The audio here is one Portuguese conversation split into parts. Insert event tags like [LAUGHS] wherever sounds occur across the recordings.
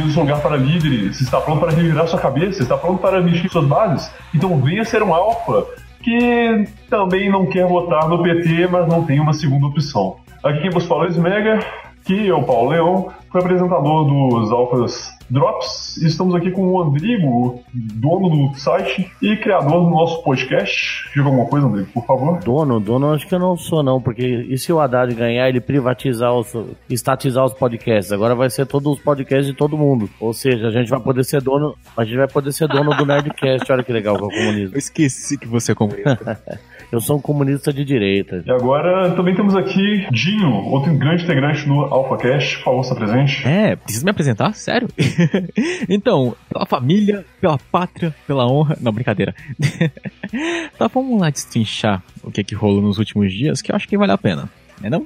A um lugar para líderes. Está pronto para revirar sua cabeça? Está pronto para mexer suas bases? Então venha ser um Alfa que também não quer votar no PT, mas não tem uma segunda opção. Aqui quem vos fala é Smega, que é o Paulo Leão, foi apresentador dos Alphas Drops. E estamos aqui com o Rodrigo, dono do site e criador do nosso podcast. Diga alguma coisa, Rodrigo, por favor. Dono, dono acho que eu não sou não, porque e se o Haddad ganhar, ele privatizar os, estatizar os podcasts? Agora vai ser todos os podcasts de todo mundo. Ou seja, a gente vai poder ser dono, a gente vai poder ser dono do [LAUGHS] Nerdcast. Olha que legal que é o comunismo. Eu esqueci que você é comunista. [LAUGHS] Eu sou um comunista de direita. E agora também temos aqui Dinho, outro grande integrante do AlphaCast. Por favor, se apresente. É, precisa me apresentar? Sério? [LAUGHS] então, pela família, pela pátria, pela honra. Não, brincadeira. [LAUGHS] tá, vamos lá destrinchar o que que rolou nos últimos dias, que eu acho que vale a pena. Né não?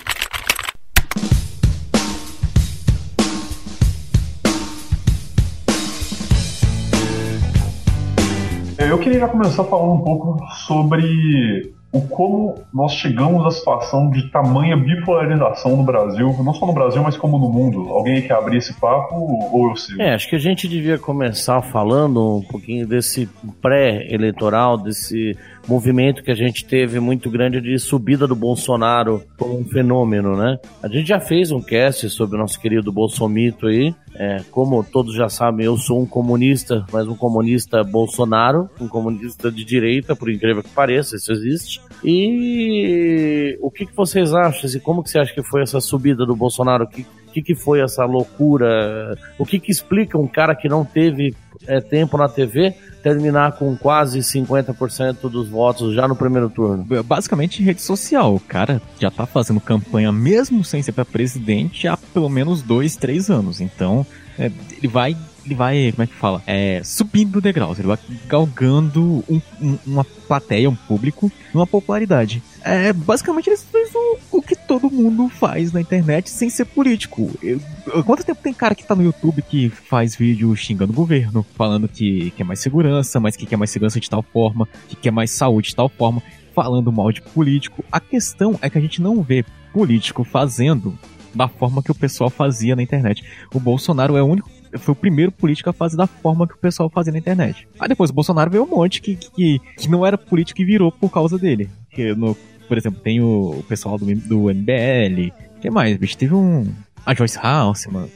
Eu queria já começar falando um pouco sobre o como nós chegamos à situação de tamanha bipolarização no Brasil, não só no Brasil, mas como no mundo. Alguém quer abrir esse papo ou eu sigo? É, acho que a gente devia começar falando um pouquinho desse pré-eleitoral, desse movimento que a gente teve muito grande de subida do Bolsonaro como um fenômeno, né? A gente já fez um cast sobre o nosso querido Bolsomito aí. É, como todos já sabem, eu sou um comunista, mas um comunista Bolsonaro, um comunista de direita, por incrível que pareça, isso existe. E o que, que vocês acham? E como que você acha que foi essa subida do Bolsonaro? O que, que, que foi essa loucura? O que, que explica um cara que não teve é, tempo na TV terminar com quase 50% dos votos já no primeiro turno? Basicamente rede social. O cara já tá fazendo campanha mesmo sem ser pra presidente há pelo menos dois, três anos. Então, é, ele vai ele vai, como é que fala? É, subindo degraus, ele vai galgando um, um, uma plateia, um público, uma popularidade. É, basicamente ele fez o, o, que todo mundo faz na internet sem ser político. Eu, quanto tempo tem cara que tá no YouTube que faz vídeo xingando o governo, falando que quer mais segurança, mas que quer mais segurança de tal forma, que quer mais saúde de tal forma, falando mal de político. A questão é que a gente não vê político fazendo da forma que o pessoal fazia na internet. O Bolsonaro é o único foi o primeiro político a fazer da forma que o pessoal fazia na internet. Aí depois o Bolsonaro veio um monte que, que, que não era político e virou por causa dele. Que no, por exemplo, tem o, pessoal do, do MBL. Que mais, bicho? Teve um. A Joyce Hausman.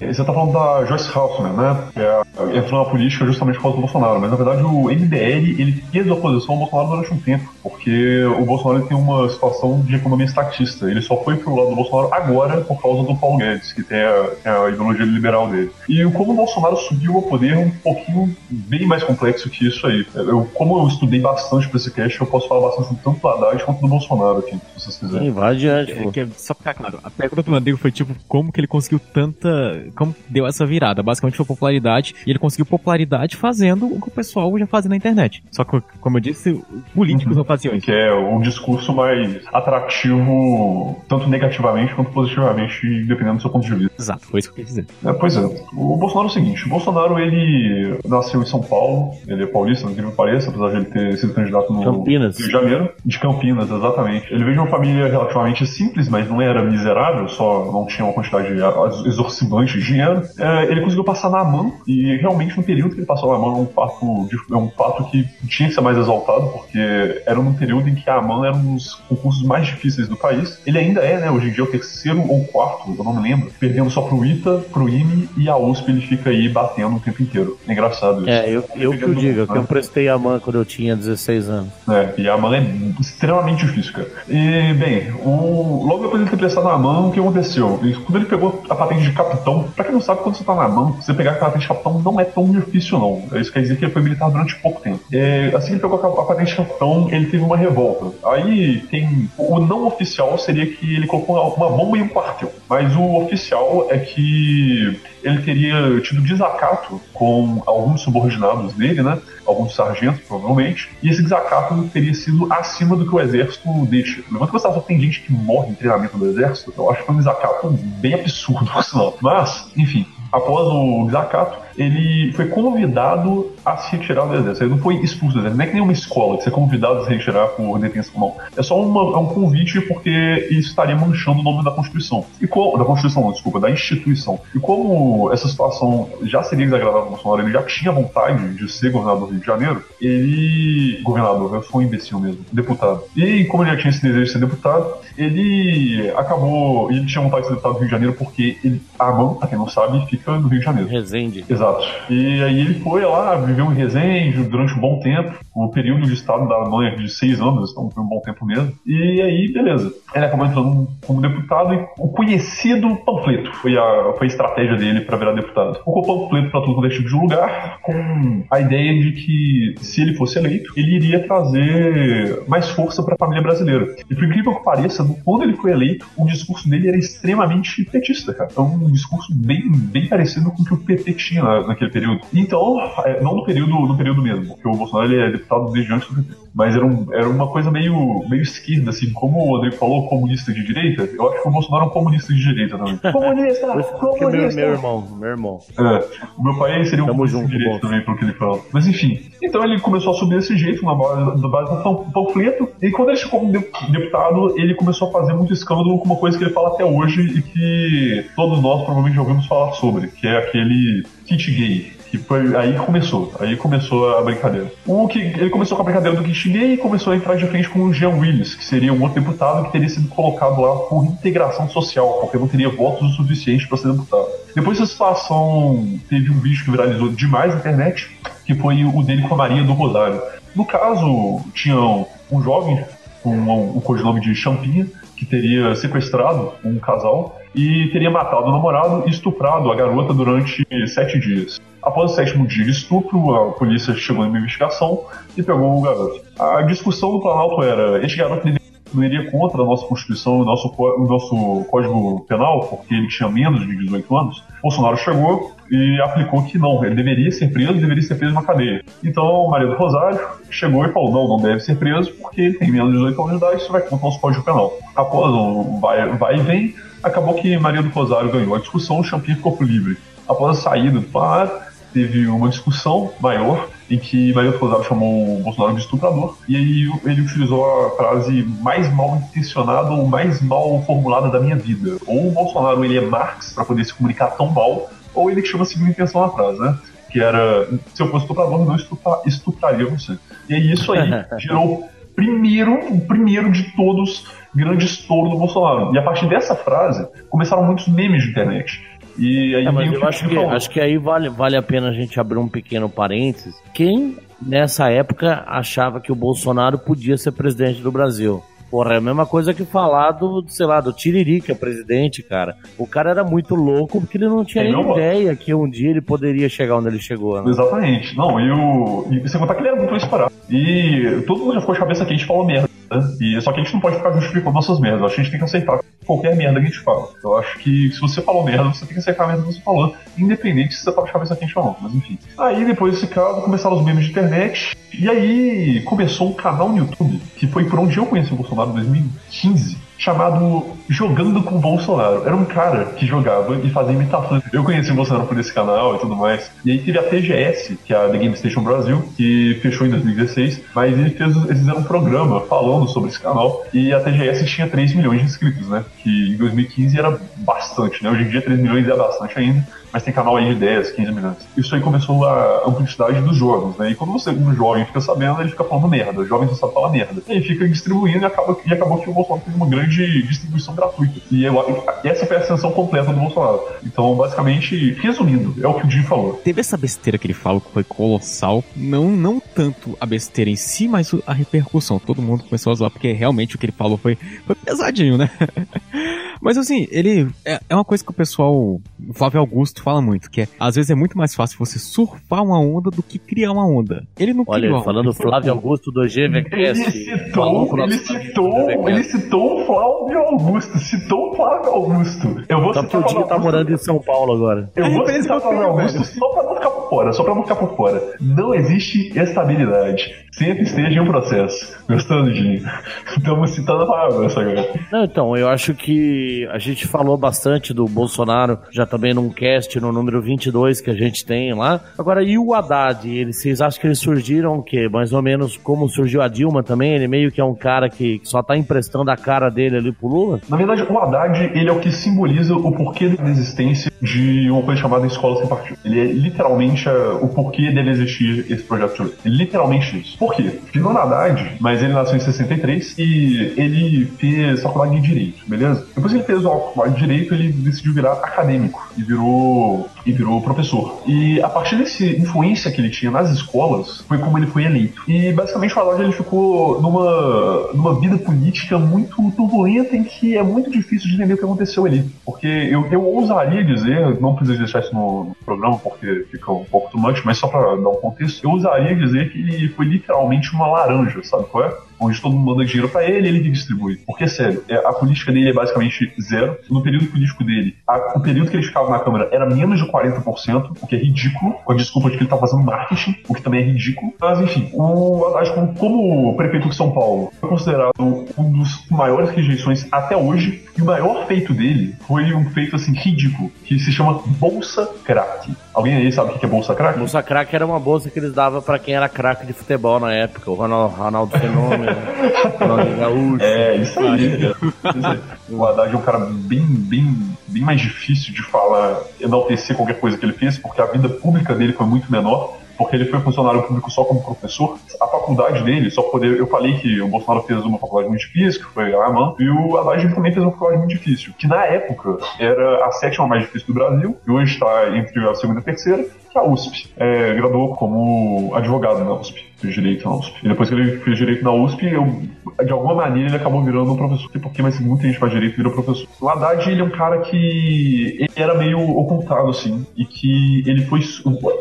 Você tá falando da Joyce Hausman, né? Que é, entrou na política justamente por causa do Bolsonaro. Mas na verdade o MBL ele fez oposição ao Bolsonaro durante um tempo. Porque o Bolsonaro tem uma situação de economia estatista. Ele só foi pro lado do Bolsonaro agora por causa do Paulo Guedes, que tem a, a ideologia liberal dele. E como o Bolsonaro subiu ao poder é um pouquinho bem mais complexo que isso aí. Eu, como eu estudei bastante pra esse cast, eu posso falar bastante tanto do Haddad quanto do Bolsonaro aqui, se vocês quiserem. Sim, vai adiante. É, que, só pra ficar claro, a pergunta do Mandego foi tipo, como que ele conseguiu tanta. Como deu essa virada? Basicamente foi popularidade, e ele conseguiu popularidade fazendo o que o pessoal já fazia na internet. Só que, como eu disse, políticos Uhum. não faziam isso. Que é um discurso mais atrativo, tanto negativamente quanto positivamente, dependendo do seu ponto de vista. Exato, foi isso que eu quis dizer. É, pois é. O Bolsonaro é o seguinte: o Bolsonaro ele nasceu em São Paulo, ele é paulista, não que pareça, apesar de ele ter sido candidato no Campinas. Rio de Janeiro, de Campinas, exatamente. Ele veio de uma família relativamente simples, mas não era miserável, só não tinha uma quantidade exorcibante de dinheiro. É, ele conseguiu passar na mão, e realmente no período que ele passou na mão é um fato, é um fato que tinha que ser mais exaltado, porque era num período em que a AMAN era um dos concursos mais difíceis do país. Ele ainda é, né? Hoje em dia é o terceiro ou quarto, eu não me lembro, perdendo só pro ITA, pro IME e a USP ele fica aí batendo o tempo inteiro. É engraçado isso. É, eu, eu que o digo, que eu prestei a mão quando eu tinha 16 anos. É, e a AMAN é extremamente difícil, cara. E, bem, o... logo depois de ter prestado na AMAN, o que aconteceu? E Quando ele pegou a patente de capitão, pra quem não sabe, quando você tá na AMAN, você pegar a patente de capitão capitão não é tão difícil, não. Isso quer dizer que ele foi militar durante pouco tempo. É, assim que ele pegou a patente de capitão, ele teve uma revolta. Aí tem. O não oficial seria que ele colocou uma bomba em um quartel. Mas o oficial é que ele teria tido desacato com alguns subordinados dele, né? Alguns sargentos, provavelmente. E esse desacato teria sido acima do que o exército deixa. Levanta que só tem gente que morre em treinamento do exército, eu acho que foi um desacato bem absurdo, por sinal. Mas, enfim, após o desacato, ele foi convidado a se retirar do exército. Ele não foi expulso do exército. Não é que nem uma escola que você é convidado a se retirar por detenção, não. É só uma, é um convite porque isso estaria manchando o nome da Constituição. E qual, da Constituição, não, desculpa, da instituição. E como essa situação já seria desagradável ao Bolsonaro, ele já tinha vontade de ser governador do Rio de Janeiro, ele. Governador, eu sou um imbecil mesmo, deputado. E como ele já tinha esse desejo de ser deputado, ele acabou. Ele tinha vontade de ser deputado do Rio de Janeiro porque ele, a mão, pra quem não sabe, fica no Rio de Janeiro. Resende. Exato. Exato. E aí ele foi lá, viveu em Resende durante um bom tempo, o período de estado da mãe de seis anos, então foi um bom tempo mesmo. E aí, beleza. Ele acabou entrando como deputado e o conhecido panfleto foi a, foi a estratégia dele para virar deputado. Colocou panfleto para todo quanto é tipo de lugar, com a ideia de que se ele fosse eleito, ele iria trazer mais força para a família brasileira. E por incrível que pareça, quando ele foi eleito, o discurso dele era extremamente petista, cara. Então, um discurso bem, bem parecido com o que o PT tinha naquele período. Então, é, não no período, no período mesmo, porque o Bolsonaro ele é deputado desde antes do. Mas era, um, era uma coisa meio, meio esquerda, assim, como o Rodrigo falou, comunista de direita, eu acho que o Bolsonaro é um comunista de direita também. [LAUGHS] comunista! comunista! Meu, meu, irmão, meu irmão. É, o meu pai seria um Tamo comunista junto, de direita bom. também, pelo que ele fala. Mas enfim, então ele começou a subir desse jeito, na base, na base do panfleto, e quando ele chegou como deputado, ele começou a fazer muito escândalo com uma coisa que ele fala até hoje e que todos nós provavelmente já ouvimos falar sobre, que é aquele kit gay. Que foi aí que começou. Aí começou a brincadeira. O que ele começou com a brincadeira do gay e começou a entrar de frente com o Jean Willis, que seria um outro deputado que teria sido colocado lá por integração social, porque não teria votos o suficiente para ser deputado. Depois dessa situação, teve um vídeo que viralizou demais na internet, que foi o dele com a Maria do Rosário. No caso, tinham um jovem com o codinome de Champinha, que teria sequestrado um casal e teria matado o namorado e estuprado a garota durante sete dias. Após o sétimo dia de estupro, a polícia chegou em uma investigação e pegou o garoto. A discussão do Planalto era: este garoto não iria contra a nossa Constituição e o nosso, o nosso Código Penal, porque ele tinha menos de 18 anos. Bolsonaro chegou e aplicou que não, ele deveria ser preso, deveria ser preso na cadeia. Então, Maria do Rosário chegou e falou: não, não deve ser preso porque ele tem menos de 18 anos de idade, isso vai contra o nosso Código Penal. Após um vai, vai e vem, acabou que Maria do Rosário ganhou a discussão, o Champinha ficou livre. Após a saída do plenário, teve uma discussão maior em que Maria Rosário chamou o Bolsonaro de estuprador, e aí ele utilizou a frase mais mal intencionada ou mais mal formulada da minha vida. Ou o Bolsonaro ele é Marx para poder se comunicar tão mal, ou ele chama a segunda intenção na frase, né? Que era, se eu fosse estuprador, eu não estupra, estupraria você. E aí isso aí [LAUGHS] gerou primeiro, o primeiro de todos, grande estouro do Bolsonaro. E a partir dessa frase, começaram muitos memes de internet. E aí é, mas eu acho que, acho que aí vale, vale a pena a gente abrir um pequeno parênteses. Quem nessa época achava que o Bolsonaro podia ser presidente do Brasil? Porra, é a mesma coisa que falar do, sei lá, do Tiririca, presidente, cara. O cara era muito louco porque ele não tinha nem não, ideia que um dia ele poderia chegar onde ele chegou, né? Exatamente. Não, e o. E você contar que ele era muito esperado. E todo mundo já ficou de cabeça que a gente falou merda. Né? E, só que a gente não pode ficar justificando nossas merdas. A gente tem que aceitar qualquer merda que a gente fala. Eu acho que se você falou merda, você tem que aceitar a merda que você falou, independente se você tá de cabeça quente ou não. Mas enfim. Aí depois desse caso começaram os memes de internet. E aí começou um canal no YouTube, que foi por onde eu conheci o Bolsonaro em 2015 chamado Jogando com Bolsonaro. Era um cara que jogava e fazia imitações. Eu conheci o Bolsonaro por esse canal e tudo mais. E aí teve a TGS, que é a The Game Station Brasil, que fechou em 2016, mas ele fez, eles fizeram um programa falando sobre esse canal. E a TGS tinha 3 milhões de inscritos, né? Que em 2015 era bastante, né? Hoje em dia 3 milhões é bastante ainda mas tem canal aí de 10, 15 minutos. Isso aí começou a amplitude dos jogos, né? E quando você, um jovem fica sabendo, ele fica falando merda. O jovem só sabe falar merda. E aí fica distribuindo e, acaba, e acabou que o Bolsonaro teve uma grande distribuição gratuita. E eu, essa foi a ascensão completa do Bolsonaro. Então, basicamente, resumindo, é o que o Jim falou. Teve essa besteira que ele falou que foi colossal. Não, não tanto a besteira em si, mas a repercussão. Todo mundo começou a zoar, porque realmente o que ele falou foi, foi pesadinho, né? [LAUGHS] Mas assim, ele é, é uma coisa que o pessoal, o Flávio Augusto fala muito, que é às vezes é muito mais fácil você surfar uma onda do que criar uma onda. Ele não Olha, criou. falando Flávio Augusto do GVCast. Ele citou, ele citou, ele citou o Flávio Augusto, citou o Flávio Augusto. Eu vou Só citar o Dinho tá morando em São Paulo agora. Eu É vou citar o Flávio Augusto só pra não ficar por fora, só pra não ficar por fora. Não existe estabilidade. Sempre esteja em um processo. Gostando, Dinho? [LAUGHS] Estamos citando a palavra essa agora. Não, então, eu acho que a gente falou bastante do Bolsonaro, já também num cast no número 22 que a gente tem lá. Agora, e o Haddad? Ele, vocês acham que eles surgiram o quê? Mais ou menos como surgiu a Dilma também? Ele meio que é um cara que só tá emprestando a cara dele ali pro Lula? Na verdade, o Haddad, ele é o que simboliza o porquê da existência de uma coisa chamada Escola Sem Partido. Ele é literalmente é, o porquê dele existir esse projeto de lei. É literalmente isso. Por quê? Filho do Haddad, mas ele nasceu em 63 e ele fez faculdade de Direito, beleza? Depois que ele fez a faculdade de Direito, ele decidiu virar acadêmico e virou, e virou professor. E a partir dessa influência que ele tinha nas escolas, foi como ele foi eleito. E basicamente o Haddad ele ficou numa, numa vida política muito turbulenta em que é muito difícil de entender o que aconteceu ali. Porque eu, eu ousaria dizer, não preciso deixar isso no, no programa porque fica um pouco too much, mas só pra dar um contexto, eu ousaria dizer que ele foi literalmente uma laranja, sabe qual é? Onde todo mundo manda dinheiro pra ele ele que distribui. Porque, sério, é, a política dele é basicamente zero. No período político dele, a- o período que ele ficava na Câmara era menos de 40%, o que é ridículo, com a desculpa de que ele tá fazendo marketing, o que também é ridículo. Mas, enfim, o Haddad, como, como prefeito de São Paulo, foi considerado um dos maiores rejeições até hoje, e o maior feito dele foi um feito, assim, ridículo, que se chama Bolsa Crack. Alguém aí sabe o que é Bolsa Crack? Bolsa Crack era uma bolsa que eles davam pra quem era craque de futebol na época. O Ronaldo, Ronaldo Fenômeno, [LAUGHS] Ronaldo Gaúcho. É, isso aí. Isso aí. O Haddad é um cara bem, bem, bem mais difícil de falar, enaltecer qualquer coisa que ele fez, porque a vida pública dele foi muito menor. Porque ele foi funcionário público só como professor. A faculdade dele, só poder. Eu falei que o Bolsonaro fez uma faculdade muito difícil, que foi a AMAN, e o Haddad também fez uma faculdade muito difícil, que na época era a sétima mais difícil do Brasil, e hoje está entre a segunda e a terceira, que é a USP. É, graduou como advogado na USP, fez direito na USP. E depois que ele fez direito na USP, eu, de alguma maneira ele acabou virando um professor. Sei porquê, mas muita gente faz direito e vira professor. O Haddad, ele é um cara que ele era meio ocultado, assim, e que ele foi.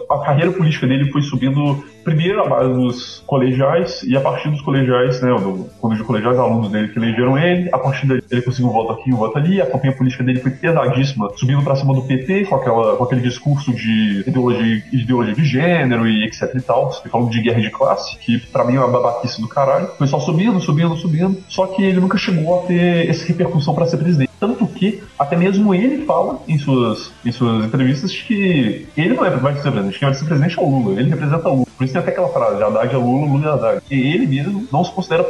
A carreira política dele foi subindo primeiro a base dos colegiais, e a partir dos colegiais, né, do, quando de colegiais, alunos dele que elegeram ele, a partir daí ele conseguiu um voto aqui, um voto ali, a campanha política dele foi pesadíssima, subindo pra cima do PT, com, aquela, com aquele discurso de ideologia, ideologia de gênero e etc e tal, falando de guerra de classe, que pra mim é uma babaquice do caralho, foi só subindo, subindo, subindo, só que ele nunca chegou a ter essa repercussão pra ser presidente. Tanto que até mesmo ele fala em suas, em suas entrevistas que ele não é vai ser presidente, quem vai ser presidente é o Lula, ele representa o Lula. Por isso tem até aquela frase, Haddad é Lula, Lula é Haddad. E ele mesmo não se considera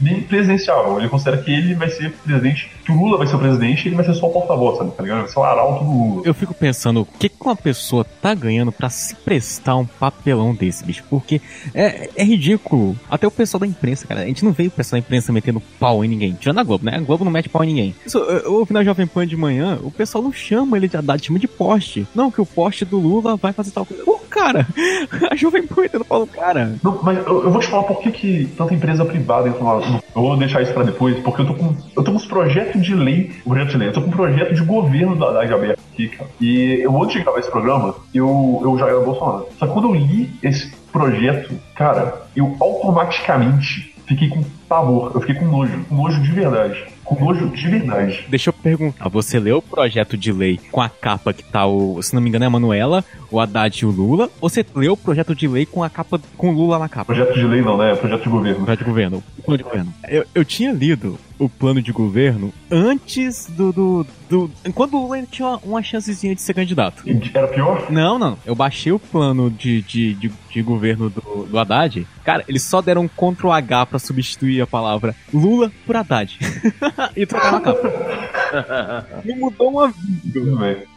nem presidenciável, ele considera que ele vai ser presidente, que o Lula vai ser o presidente e ele vai ser só o porta-voz, sabe? Tá ligado? Vai ser o arauto do Lula. Eu fico pensando, o que, que uma pessoa tá ganhando pra se prestar um papelão desse, bicho? Porque é, é ridículo. Até o pessoal da imprensa, cara. A gente não veio o pessoal da imprensa metendo pau em ninguém. Tirando a Globo, né? A Globo não mete pau em ninguém. Isso, eu, eu ouvi na Jovem Pan de manhã, o pessoal não chama ele de Haddad, chama de poste. Não, que o poste do Lula vai fazer tal coisa. Pô, cara, [LAUGHS] a Jovem Pan pau no cara. Não, mas eu, eu vou te falar por que, que tanta empresa privada entra lá. Eu vou deixar isso pra depois, porque eu tô com. Eu tô com uns projetos de lei. Projeto de lei, eu tô com um projeto de governo da Haddad aberto aqui, cara. E eu, antes de gravar esse programa, eu, eu já era Bolsonaro. Só que quando eu li esse projeto, cara, eu automaticamente fiquei com pavor, eu fiquei com nojo. Com nojo de verdade. Com nojo de verdade. Deixa eu perguntar, você leu o projeto de lei com a capa que tá o, se não me engano, é a Manuela, o Haddad e o Lula? Ou você leu o projeto de lei com a capa com o Lula na capa? Projeto de lei não, né? Projeto de governo. Projeto de governo. O plano de governo. Eu, eu tinha lido o plano de governo antes do. do, do quando o Lula tinha uma, chancezinha de ser candidato. Era pior? Não, não. Eu baixei o plano de, de, de, de governo do, do Haddad. Cara, eles só deram um Ctrl H pra substituir a palavra Lula por Haddad. [LAUGHS] e trocaram a capa. Não [LAUGHS] mudou uma vírgula. Tudo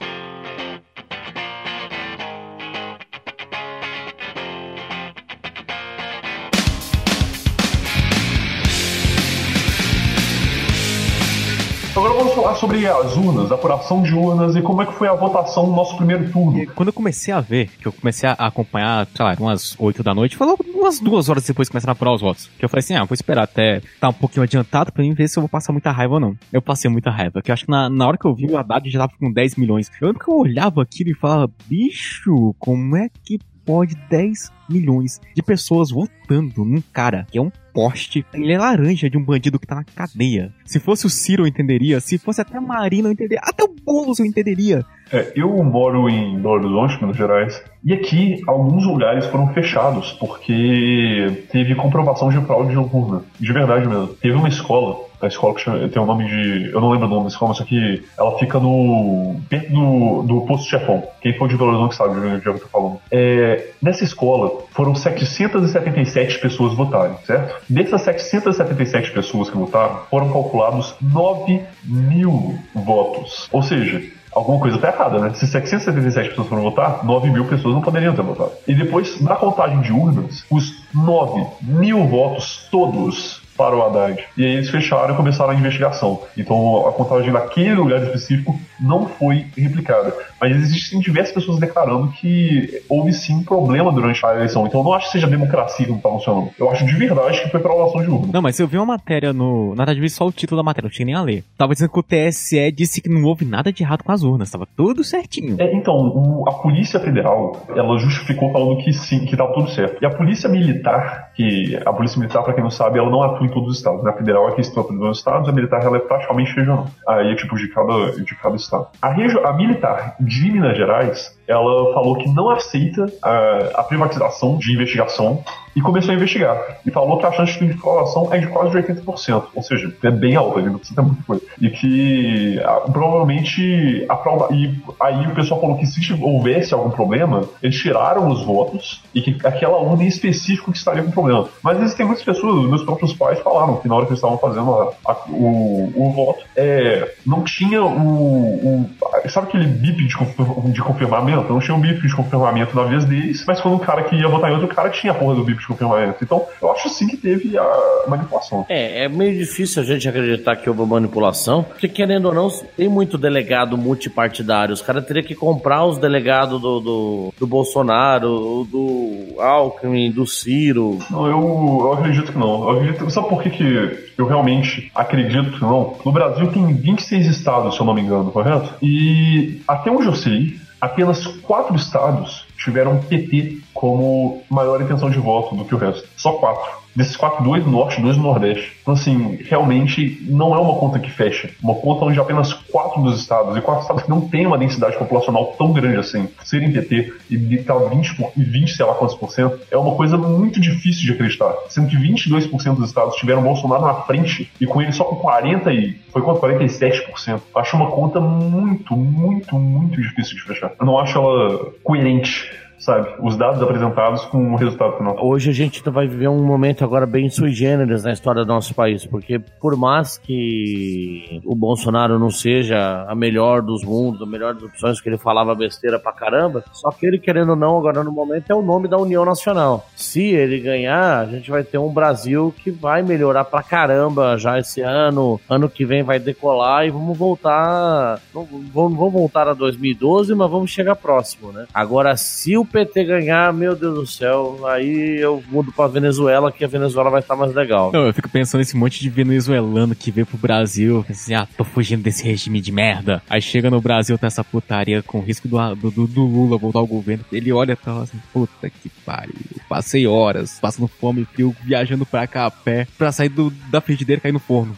vamos falar sobre as urnas, a apuração de urnas e como é que foi a votação no nosso primeiro turno. Quando eu comecei a ver, que eu comecei a acompanhar, sei lá, umas 8 da noite, falou umas duas horas depois que começaram a apurar os votos. Que eu falei assim, ah, vou esperar até tá um pouquinho adiantado pra mim ver se eu vou passar muita raiva ou não. Eu passei muita raiva, porque eu acho que na, na hora que eu vi o Haddad já tava com 10 milhões. Eu lembro que eu olhava aquilo e falava, bicho, como é que pode 10 milhões de pessoas votando num cara que é um poste. Ele é laranja de um bandido que tá na cadeia. Se fosse o Ciro eu entenderia, se fosse até a Marina eu entenderia, até o Boulos eu entenderia. É, eu moro em Belo Horizonte, Minas Gerais, e aqui alguns lugares foram fechados porque teve comprovação de fraude de urna. De verdade mesmo. Teve uma escola, a escola que chama, tem o um nome de. Eu não lembro o nome da escola, mas aqui ela fica no. perto do, do posto chefão. Quem for de Belo Horizonte sabe de onde eu tô falando. É, nessa escola foram 777 pessoas votarem, certo? Dessas 777 pessoas que votaram, foram calculados 9 mil votos. Ou seja, alguma coisa tá errada, né? Se 777 pessoas foram votar, 9 mil pessoas não poderiam ter votado. E depois, na contagem de urnas, os 9 mil votos todos para o Haddad. E aí eles fecharam e começaram a investigação. Então a contagem naquele lugar específico não foi replicada. Mas existem diversas pessoas declarando que houve sim problema durante a eleição. Então eu não acho que seja democracia que não está funcionando. Eu acho de verdade que foi fraulação de urna. Não, mas eu vi uma matéria no. Na verdade, vi só o título da matéria, não tinha nem a ler. Tava dizendo que o TSE disse que não houve nada de errado com as urnas, tava tudo certinho. É, então, o, a Polícia Federal, ela justificou falando que sim, que tava tudo certo. E a Polícia Militar, que a Polícia Militar, para quem não sabe, ela não atua em todos os estados. Né? federal é que está atuando nos estados, a militar ela é praticamente regional. Aí é tipo de cada, de cada estado. A, a militar de Minas Gerais, ela falou que não aceita a, a privatização de investigação e começou a investigar. E falou que a chance de inflação é de quase de 80%. Ou seja, é bem alta, não precisa muita coisa. E que a, provavelmente a prova. E aí o pessoal falou que se houvesse algum problema, eles tiraram os votos e que aquela urna em específico que estaria com problema. Mas existem muitas pessoas, meus próprios pais falaram que na hora que eles estavam fazendo a, o, o voto, é, não tinha o, o. Sabe aquele bip de, de confirmamento? Não tinha um bip de confirmamento na vez deles, mas quando o cara que ia votar em outro cara tinha a porra do bip de confirmamento. Então, eu acho sim que teve a manipulação. É, é meio difícil a gente acreditar que houve manipulação, porque querendo ou não, tem muito delegado multipartidário. Os caras teriam que comprar os delegados do, do, do Bolsonaro, do Alckmin, do Ciro. Não, eu, eu acredito que não. Eu acredito, sabe por que, que eu realmente acredito que não? No Brasil tem 26 estados, se eu não me engano, correto? E até onde eu sei, apenas quatro estados tiveram PT como maior intenção de voto do que o resto. Só quatro. Desses quatro, dois no norte, dois no nordeste. Então, assim, realmente não é uma conta que fecha. Uma conta onde apenas quatro dos estados, e quatro estados que não têm uma densidade populacional tão grande assim, serem PT e estar 20, por, 20, sei lá quantos por cento, é uma coisa muito difícil de acreditar. Sendo que 22% dos estados tiveram Bolsonaro na frente, e com ele só com 40 e. Foi quanto? 47%. Acho uma conta muito, muito, muito difícil de fechar. Eu não acho ela coerente sabe? Os dados apresentados com o resultado final. Hoje a gente vai viver um momento agora bem sui generis na história do nosso país, porque por mais que o Bolsonaro não seja a melhor dos mundos, a melhor das opções, que ele falava besteira pra caramba, só que ele, querendo ou não, agora no momento é o nome da União Nacional. Se ele ganhar, a gente vai ter um Brasil que vai melhorar pra caramba já esse ano, ano que vem vai decolar e vamos voltar, vamos, vamos voltar a 2012, mas vamos chegar próximo, né? Agora, se o PT ganhar, meu Deus do céu, aí eu mudo pra Venezuela, que a Venezuela vai estar mais legal. Eu fico pensando nesse monte de venezuelano que veio pro Brasil, assim, ah, tô fugindo desse regime de merda. Aí chega no Brasil, tá essa putaria com risco do, do, do Lula voltar ao governo. Ele olha e fala assim, puta que pariu. Passei horas passando fome e frio, viajando pra cá a pé, pra sair do, da frigideira e cair no forno.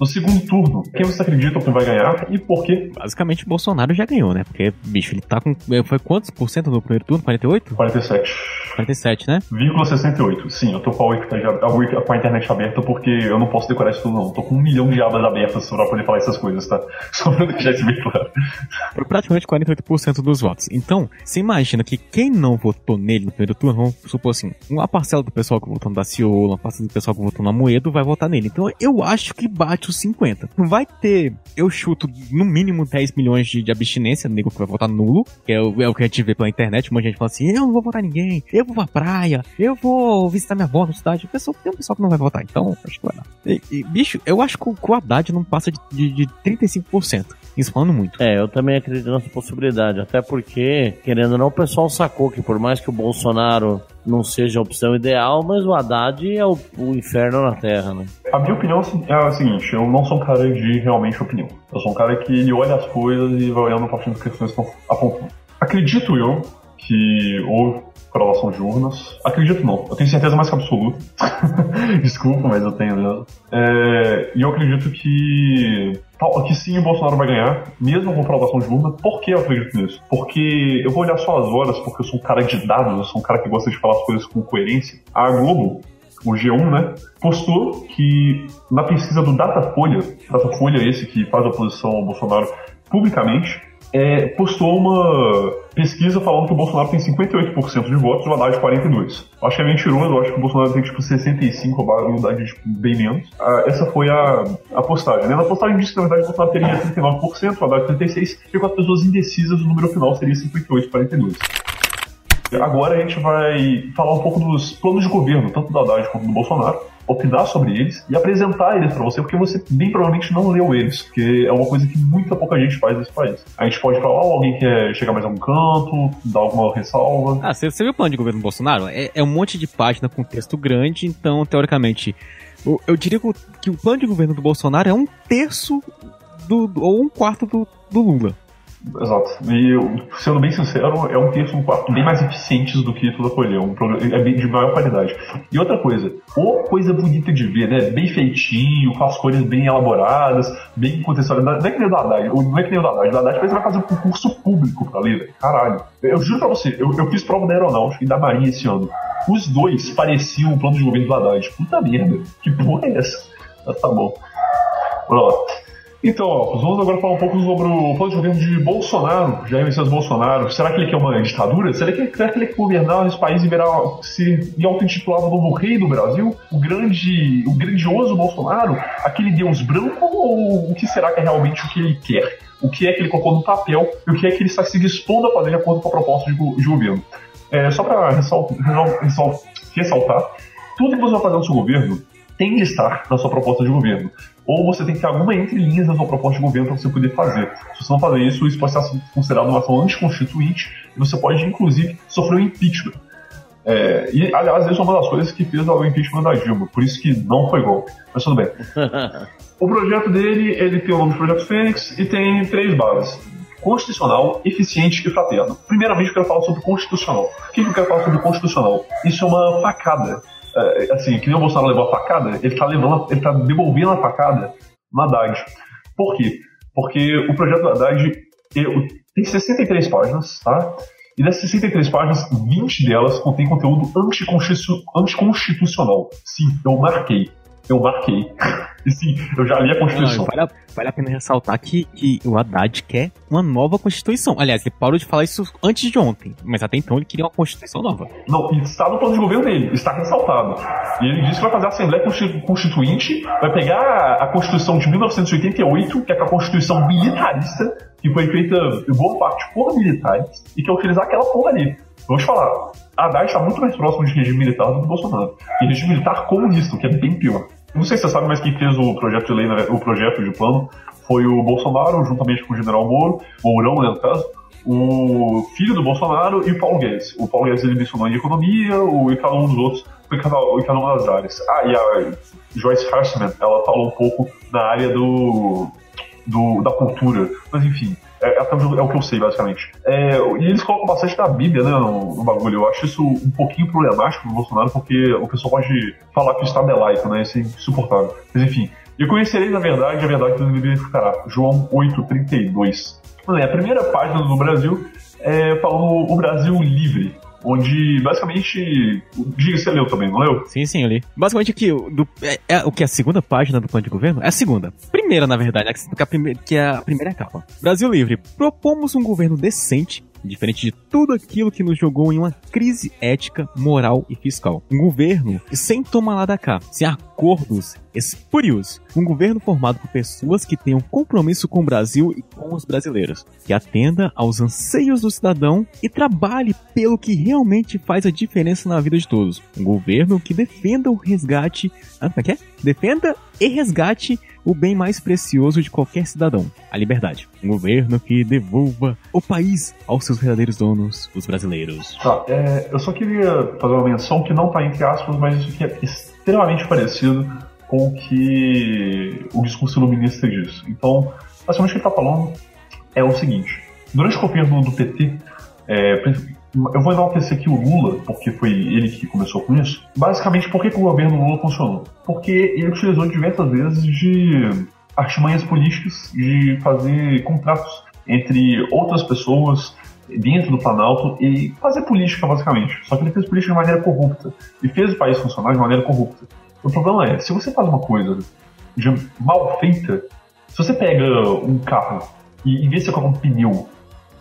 No segundo turno, quem você acredita que vai ganhar e por quê? Basicamente, o Bolsonaro já ganhou, né? Porque, bicho, ele tá com. Foi quantos por cento no primeiro turno? 48? 47. 47, né? 68. Sim, eu tô com a, com a internet aberta porque eu não posso decorar isso tudo, não. Tô com um milhão de abas abertas pra poder falar essas coisas, tá? [LAUGHS] Só pra deixar isso bem claro. Por praticamente 48% dos votos. Então, você imagina que quem não votou nele no primeiro turno, vamos supor assim, uma parcela do pessoal que votou no Daciolo, uma parcela do pessoal que votou na Moedo vai votar nele. Então, eu acho que bate os 50. Não vai ter, eu chuto, no mínimo 10 milhões de, de abstinência, nego que vai votar nulo, que é o, é o que a gente vê pela internet, muita gente fala assim, eu não vou votar ninguém, eu vou pra praia, eu vou visitar minha avó na cidade. Pessoal, tem um pessoal que não vai votar, então acho que vai dar. E, e, bicho, eu acho que o Haddad não passa de, de, de 35%. Isso falando muito. É, eu também acredito nessa possibilidade. Até porque, querendo ou não, o pessoal sacou que por mais que o Bolsonaro não seja a opção ideal, mas o Haddad é o, o inferno na Terra, né? A minha opinião é a seguinte: eu não sou um cara de realmente opinião. Eu sou um cara que ele olha as coisas e vai olhando para das questões que estão apontando. Acredito eu que houve correlação de urnas. Acredito não, eu tenho certeza mais que absoluta. [LAUGHS] Desculpa, mas eu tenho mesmo. É, e eu acredito que, que sim, o Bolsonaro vai ganhar, mesmo com fraudação de urna. Por que eu acredito nisso? Porque eu vou olhar só as horas, porque eu sou um cara de dados, eu sou um cara que gosta de falar as coisas com coerência. A Globo, o G1, né, postou que na pesquisa do Datafolha, Datafolha esse que faz oposição ao Bolsonaro publicamente, é, postou uma pesquisa falando que o Bolsonaro tem 58% de votos e o Haddad 42%. Acho que é mentiroso, eu acho que o Bolsonaro tem tipo 65%, o Haddad tipo, bem menos. Ah, essa foi a, a postagem. Né? Na postagem disse que na verdade o Bolsonaro teria 39%, o Haddad 36%, e com as pessoas indecisas o número final seria 58%, 42%. Agora a gente vai falar um pouco dos planos de governo, tanto do Haddad quanto do Bolsonaro opinar sobre eles e apresentar eles para você, porque você bem provavelmente não leu eles, porque é uma coisa que muita pouca gente faz nesse país. A gente pode falar, oh, alguém quer chegar mais a um canto, dar alguma ressalva. Ah, você, você viu o plano de governo do Bolsonaro? É, é um monte de página com texto grande, então, teoricamente, eu, eu diria que o plano de governo do Bolsonaro é um terço do, ou um quarto do, do Lula. Exato. E, sendo bem sincero, é um quarto bem mais eficientes do que tudo acolher. É um é bem de maior qualidade. E outra coisa, ou coisa bonita de ver, né? Bem feitinho, com as cores bem elaboradas, bem contextualizadas. Não é que nem o da Haddad, não é que nem o da Haddad. O da Haddad vai fazer um concurso público pra ler, velho. Caralho. Eu juro pra você, eu, eu fiz prova da aeronáutica e da marinha esse ano. Os dois pareciam o plano de governo do Haddad. Puta merda. Que porra é essa? Mas tá bom. Lá. Então, ó, vamos agora falar um pouco sobre o plano de governo de Bolsonaro, Jair Messias Bolsonaro. Será que ele quer uma ditadura? Será que, será que ele quer governar esse país e virar, se e auto-intitular o novo rei do Brasil? O grande, o grandioso Bolsonaro? Aquele deus branco? Ou o que será que é realmente o que ele quer? O que é que ele colocou no papel e o que é que ele está se dispondo a fazer de acordo com a proposta de, de governo? É, só para ressaltar, ressaltar, tudo que você vai fazer no seu governo tem de estar na sua proposta de governo. Ou você tem que ter alguma entrelinhas na sua proposta de governo para você poder fazer. Se você não fazer isso, isso pode ser considerado uma ação anticonstituinte e você pode, inclusive, sofrer um impeachment. É, e, aliás, isso é uma das coisas que fez o impeachment da Dilma, por isso que não foi golpe. Mas tudo bem. [LAUGHS] o projeto dele, ele tem o nome de Projeto Fênix e tem três bases constitucional, eficiente e fraterno. Primeiramente, eu quero falar sobre constitucional. O que eu quero falar sobre constitucional? Isso é uma facada assim, que nem o Bolsonaro levou a facada, ele tá levando, ele tá devolvendo a facada no Haddad. Por quê? Porque o projeto do Haddad tem 63 páginas, tá? E dessas 63 páginas, 20 delas contém conteúdo anticonstitucional. Sim, eu marquei eu marquei. [LAUGHS] E sim, eu já li a Constituição. Não, vale, a, vale, a, pena ressaltar que, que o Haddad quer uma nova Constituição. Aliás, ele parou de falar isso antes de ontem, mas até então ele queria uma Constituição nova. Não, está no plano de governo dele, está ressaltado. E ele disse que vai fazer a Assembleia Constituinte, vai pegar a Constituição de 1988, que é a Constituição militarista, que foi feita boa parte por militares, e que é utilizar aquela porra ali. Vou te falar, a Haddad está muito mais próximo de regime militar do que Bolsonaro. E regime militar comunista, que é bem pior. Não sei se você sabe, mas quem fez o projeto de lei, o projeto de plano, foi o Bolsonaro, juntamente com o general Moro, Mourão, né, no caso, o filho do Bolsonaro e o Paulo Guedes. O Paulo Guedes ele mencionou em economia, o, e cada um dos outros foi em cada uma das áreas. Ah, e a Joyce Harsman, ela falou um pouco na área do, do da cultura. Mas enfim, é, é, é, o que eu sei, basicamente. É, e eles colocam bastante da Bíblia, né, no, no, bagulho. Eu acho isso um pouquinho problemático no Bolsonaro, porque o pessoal pode falar que o Estado é laico, né? Isso é insuportável. Mas enfim, eu conhecerei, na verdade, a verdade deveria ficar. João 8,32. É, a primeira página do Brasil é falando o Brasil livre. Onde basicamente. Diga, você leu também, não leu? Sim, sim, eu li. Basicamente aqui, do, é, é, o que? A segunda página do plano de governo? É a segunda. Primeira, na verdade, né, que, a primeira, que é a primeira capa. Brasil Livre. Propomos um governo decente diferente de tudo aquilo que nos jogou em uma crise ética, moral e fiscal. Um governo sem tomar lá da cá, sem acordos espúrios. Um governo formado por pessoas que tenham compromisso com o Brasil e com os brasileiros, que atenda aos anseios do cidadão e trabalhe pelo que realmente faz a diferença na vida de todos. Um governo que defenda o resgate. Ah, como é que é? Defenda e resgate o bem mais precioso de qualquer cidadão, a liberdade. Um governo que devolva o país aos seus verdadeiros donos, os brasileiros. Tá, é, eu só queria fazer uma menção que não está entre aspas, mas isso aqui é extremamente parecido com o que o discurso iluminista diz. Então, basicamente o que ele está falando é o seguinte: durante o governo do PT, é, eu vou enaltecer aqui o Lula, porque foi ele que começou com isso. Basicamente, por que, que o governo Lula funcionou? Porque ele utilizou diversas vezes de artimanhas políticas de fazer contratos entre outras pessoas dentro do Planalto e fazer política, basicamente. Só que ele fez política de maneira corrupta. E fez o país funcionar de maneira corrupta. O problema é, se você faz uma coisa mal feita, se você pega um carro e em vez de você colocar um pneu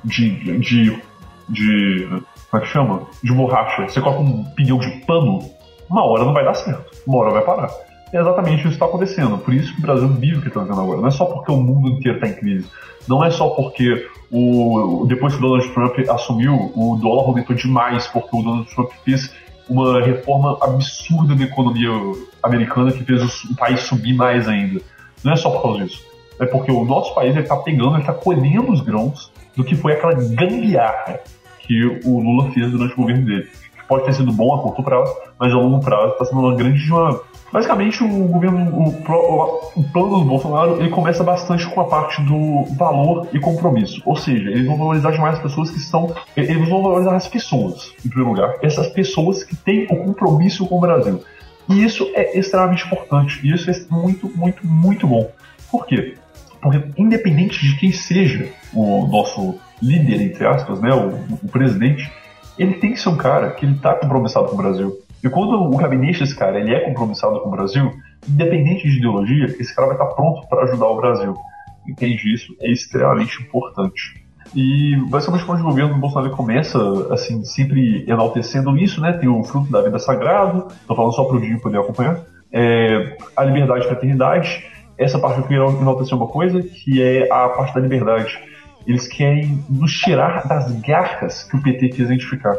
de, de de. Como é que chama? De borracha, você coloca um pneu de pano, uma hora não vai dar certo. Uma hora vai parar. É exatamente isso que está acontecendo. Por isso que o Brasil vive o que está vivendo agora. Não é só porque o mundo inteiro está em crise. Não é só porque o, depois que o Donald Trump assumiu, o dólar aumentou demais porque o Donald Trump fez uma reforma absurda na economia americana que fez o, país subir mais ainda. Não é só por causa disso. É porque o nosso país está pegando, está colhendo os grãos do que foi aquela gambiarra que o Lula fez durante o governo dele. Que pode ter sido bom a curto prazo, mas a longo prazo está sendo uma grande uma... Basicamente, o governo, o, o, plano do Bolsonaro, ele começa bastante com a parte do valor e compromisso. Ou seja, eles vão valorizar demais as pessoas que estão. Eles vão valorizar as pessoas, em primeiro lugar. Essas pessoas que têm o compromisso com o Brasil. E isso é extremamente importante. E isso é muito, muito, muito bom. Por quê? Porque, independente de quem seja o nosso líder, entre aspas, né, o, o presidente, ele tem que ser um cara que ele está compromissado com o Brasil. E quando o gabinete desse cara ele é compromissado com o Brasil, independente de ideologia, esse cara vai estar pronto para ajudar o Brasil. Entende isso? É extremamente importante. E basicamente quando o governo do Bolsonaro começa, assim, sempre enaltecendo isso, né? Tem o fruto da vida sagrado, tô falando só para o Dinho poder acompanhar. É, a liberdade e fraternidade. Essa parte eu queria enaltecer uma coisa, que é a parte da liberdade eles querem nos tirar das garras que o PT quis identificar.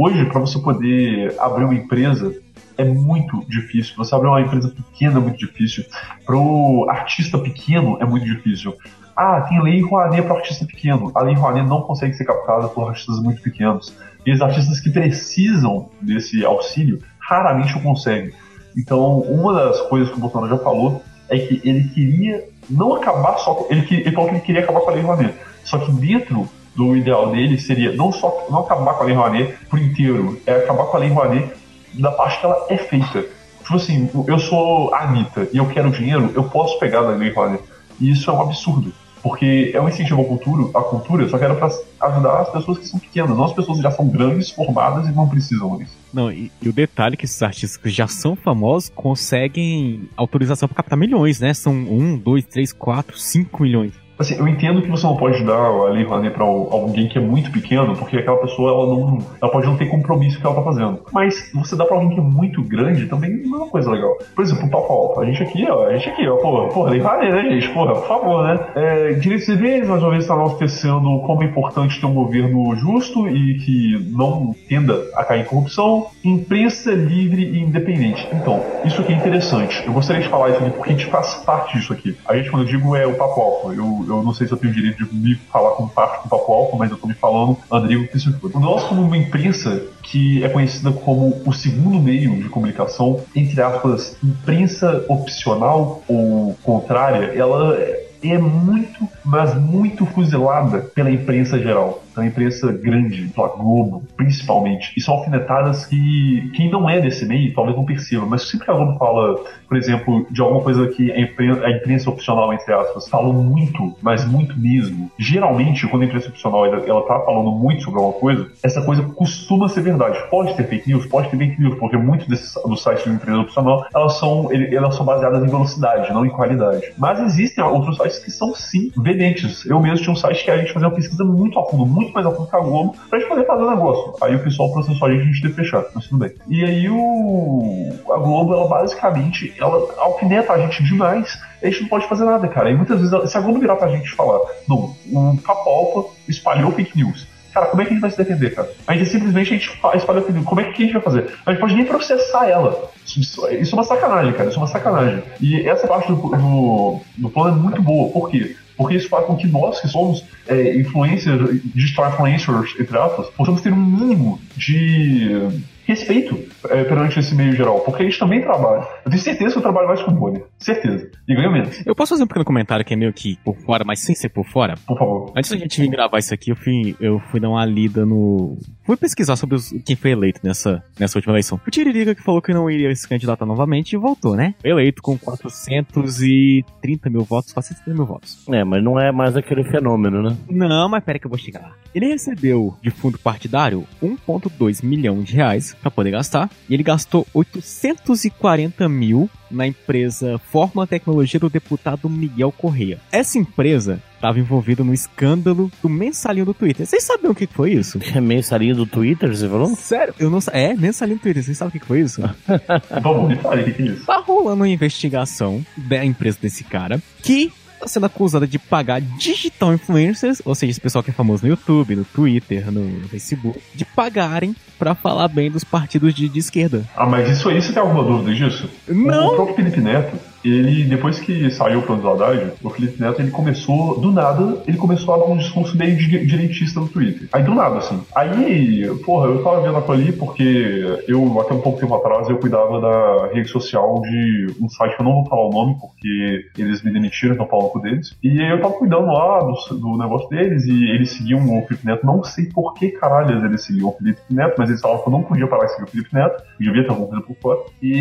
Hoje, para você poder abrir uma empresa, é muito difícil. Você abrir uma empresa pequena é muito difícil. Para o artista pequeno é muito difícil. Ah, tem lei Rouanet para artista pequeno. A lei Rouanet não consegue ser captada por artistas muito pequenos. E os artistas que precisam desse auxílio raramente o conseguem. Então, uma das coisas que o Bolsonaro já falou é que ele queria não acabar só. Ele, ele falou que ele queria acabar com a lei Rouanet. Só que dentro do ideal dele seria não só não acabar com a Lei Rouanet por inteiro, é acabar com a Lei Rouanet da parte que ela é feita. Tipo assim, eu sou a Anitta e eu quero dinheiro, eu posso pegar da Lei Rouanet. E isso é um absurdo. Porque é um incentivo à cultura, à cultura só que era para ajudar as pessoas que são pequenas, não as pessoas que já são grandes, formadas e não precisam disso. Não, e, e, o detalhe é que esses artistas que já são famosos conseguem autorização para captar milhões, né? São um, dois, três, quatro, cinco milhões. Assim, eu entendo que você não pode dar a Lei Rouanet para alguém que é muito pequeno, porque aquela pessoa ela não, ela pode não ter compromisso que ela tá fazendo. Mas você dá para alguém que é muito grande também não é uma coisa legal. Por exemplo, o Papo Alfa. A gente aqui, ó, a gente aqui, ó, porra, porra, Lei Rouanet, né, gente? Porra, por favor, né? É, direitos civis, mais uma vez, está enaltecendo como é importante ter um governo justo e que não tenda a cair em corrupção. Imprensa livre e independente. Então, isso aqui é interessante. Eu gostaria de falar isso aqui porque a gente faz parte disso aqui. A gente, quando eu digo, é o Papo Alfa. Eu, eu não sei se eu tenho o direito de me falar como parte do Papo Alfa, mas eu tô me falando, Rodrigo Piscifudo. Nós, como uma imprensa que é conhecida como o segundo meio de comunicação, entre aspas, imprensa opcional ou contrária, ela é muito, mas muito fuzilada pela imprensa geral. Pela imprensa grande, pela Globo, principalmente, e são alfinetadas que quem não é desse meio talvez não perceba, mas sempre que a Globo fala, por exemplo, de alguma coisa que a imprensa, a imprensa opcional, entre aspas, falam muito, mas muito mesmo, geralmente, quando a imprensa opcional ela, ela tá falando muito sobre alguma coisa, essa coisa costuma ser verdade. Pode ter fake news, pode ter fake news, porque muitos desses, dos sites de imprensa opcional, elas são, elas são baseadas em velocidade, não em qualidade. Mas existem outros sites que são sim vedentes. Eu mesmo tinha um site que a gente fazia uma pesquisa muito a fundo, muito mais a fundo que a Globo, pra gente poder fazer o negócio. Aí o pessoal processou a gente, a gente teve fechar, mas tudo bem. E aí o a Globo, ela basicamente, ela alfineta a gente demais a gente não pode fazer nada, cara. E muitas vezes, se a Globo virar pra gente falar, não, o Papo Alfa espalhou fake news. Cara, como é que a gente vai se defender, cara? A gente simplesmente a gente espalha fake news. Como é que a gente vai fazer? A gente pode nem processar ela. Isso, isso é uma sacanagem, cara. Isso é uma sacanagem. E essa parte do, do, do plano é muito boa. Por quê? Porque isso faz com que nós, que somos é, influencers, digital influencers, entre aspas, possamos ter um mínimo de respeito é, perante esse meio geral, porque a gente também trabalha. Eu tenho certeza que eu trabalho mais com bolha. Certeza. E ganho menos. Eu posso fazer um pequeno comentário que é meio que por fora, mas sem ser por fora? Por favor. Antes da gente vir gravar isso aqui, eu fui, eu fui dar uma lida no. Fui pesquisar sobre os, quem foi eleito nessa, nessa última eleição. O Tiririca que falou que não iria se candidatar novamente e voltou, né? Foi eleito com 430 mil votos, 430 mil votos. É, mas não é mais aquele fenômeno, né? Não, mas pera que eu vou chegar lá. Ele recebeu de fundo partidário 1,2 milhão de reais para poder gastar e ele gastou 840 mil na empresa Fórmula Tecnologia do deputado Miguel Correia. Essa empresa estava envolvida no escândalo do mensalinho do Twitter. Vocês sabem o que foi isso? [LAUGHS] É mensalinho do Twitter, você falou? Sério? Eu não É, mensalinho do Twitter. Vocês sabem o que foi isso? [LAUGHS] Vamos, me fale, o que, é isso? Tá rolando uma investigação da empresa desse cara que sendo acusada de pagar digital influencers, ou seja, esse pessoal que é famoso no YouTube, no Twitter, no Facebook, de pagarem pra falar bem dos partidos de, de esquerda. Ah, mas isso aí, você tem alguma dúvida disso? Não. O próprio Felipe Neto, ele, depois que saiu o plano do Haddad, o Felipe Neto, ele começou, do nada, ele começou a dar um discurso meio di- direitista no Twitter. Aí, do nada, assim. Aí, porra, eu tava vendo aquilo ali porque eu, até um pouco tempo atrás, eu cuidava da rede social de um site que eu não vou falar o nome, porque eles me demitiram, então pau no deles. E eu tava cuidando lá do, do negócio deles, e eles seguiam o Felipe Neto, não sei por que caralho eles seguiam o Felipe Neto, mas eles falavam que eu não podia parar de seguir o Felipe Neto, eu devia ter alguma coisa por fora. E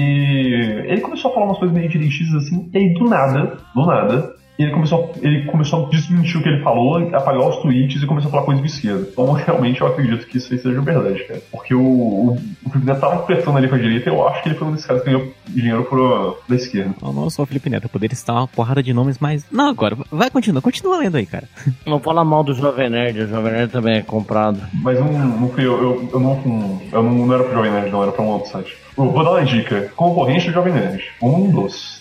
ele começou a falar umas coisas meio direitistas assim, e aí do nada, do nada, ele começou, ele começou a desmentir o que ele falou, apagar os tweets e começou a falar coisas de esquerda. Então, realmente, eu acredito que isso aí seja verdade, cara. Porque o, o, o Felipe Neto tava flertando ali com a direita e eu acho que ele foi um desses caras que ganhou dinheiro pro, da esquerda. Eu não sou o Felipe Neto, eu poderia citar uma porrada de nomes, mas. Não, agora, vai continuar, continua lendo aí, cara. Não fala mal do Jovem Nerd, o Jovem Nerd também é comprado. Mas não, não fui eu, eu, eu não, eu não, não era pro Jovem Nerd, não, era pra um outro site. Eu vou dar uma dica. Concorrente do Jovem Nerd. Um dos.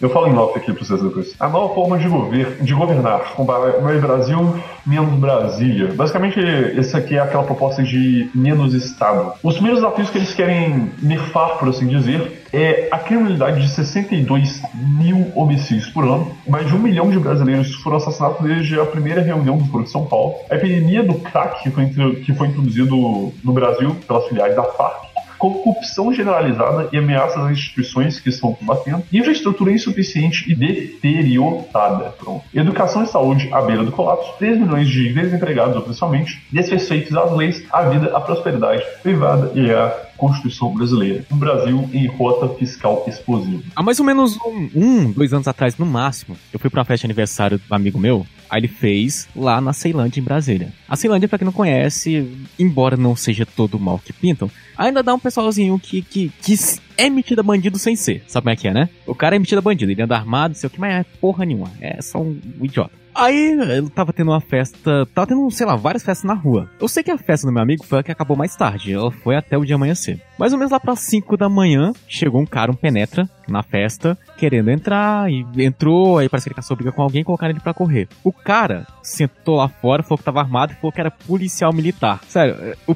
Eu falo em off aqui pra vocês depois. A nova forma de, gover de governar. Com mais Brasil, menos Brasília. Basicamente, esse aqui é aquela proposta de menos Estado. Os primeiros desafios que eles querem nerfar, por assim dizer, é a criminalidade de 62 mil homicídios por ano. Mais de um milhão de brasileiros foram assassinados desde a primeira reunião do Foro de São Paulo. A epidemia do crack, que foi, que foi introduzido no Brasil pelas filiais da FARC, corrupção generalizada e ameaças às instituições que estão combatendo, infraestrutura insuficiente e deteriorada. Pronto. Educação e saúde à beira do colapso, 3 milhões de desempregados oficialmente, desrespeitos às leis, à vida, à prosperidade privada e à Constituição brasileira. Um Brasil em rota fiscal explosiva. Há mais ou menos um, um, dois anos atrás, no máximo, eu fui pra uma festa de aniversário do amigo meu. Aí ele fez lá na Ceilândia, em Brasília. A Ceilândia, pra quem não conhece, embora não seja todo mal que pintam, ainda dá um pessoalzinho que, que, que é metido a bandido sem ser. Sabe como é que é, né? O cara é metido a bandido, ele anda armado, sei o que, mas é porra nenhuma. É só um idiota. Aí ele tava tendo uma festa, tava tendo, sei lá, várias festas na rua. Eu sei que a festa do meu amigo foi a que acabou mais tarde, ela foi até o dia amanhecer. Mais ou menos lá para 5 da manhã, chegou um cara, um penetra, na festa, querendo entrar, e entrou, aí parece que ele caçou briga com alguém e colocaram ele pra correr. O cara sentou lá fora, falou que tava armado e falou que era policial militar. Sério, o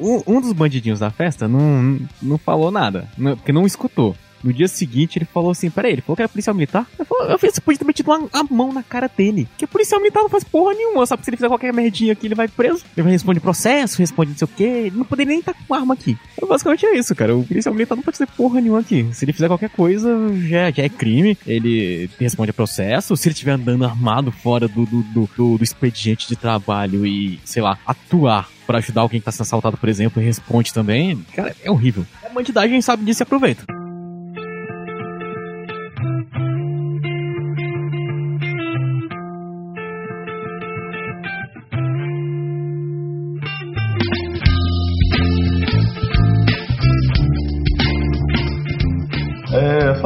um, um dos bandidinhos da festa não, não falou nada, não- porque não escutou. No dia seguinte, ele falou assim: peraí, ele falou que era policial militar? Eu, falei, eu você podia ter metido uma, a mão na cara dele. Que policial militar não faz porra nenhuma, sabe? Se ele fizer qualquer merdinha aqui, ele vai preso. Ele responde processo, responde não sei o quê. Ele não poderia nem estar com arma aqui. Então, basicamente é isso, cara. O policial militar não pode fazer porra nenhuma aqui. Se ele fizer qualquer coisa, já, já é crime. Ele responde a processo. Se ele estiver andando armado fora do, do, do, do, do expediente de trabalho e, sei lá, atuar para ajudar alguém que tá sendo assaltado, por exemplo, e responde também, cara, é horrível. A bandidagem sabe disso e aproveita.